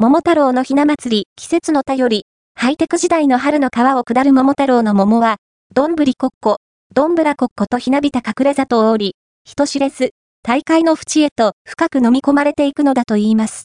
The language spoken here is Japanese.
桃太郎のひな祭り、季節の便り、ハイテク時代の春の川を下る桃太郎の桃は、どんぶりこっこ、どんぶらこっことひなびた隠れ里をおり、人知れず、大会の淵へと深く飲み込まれていくのだと言います。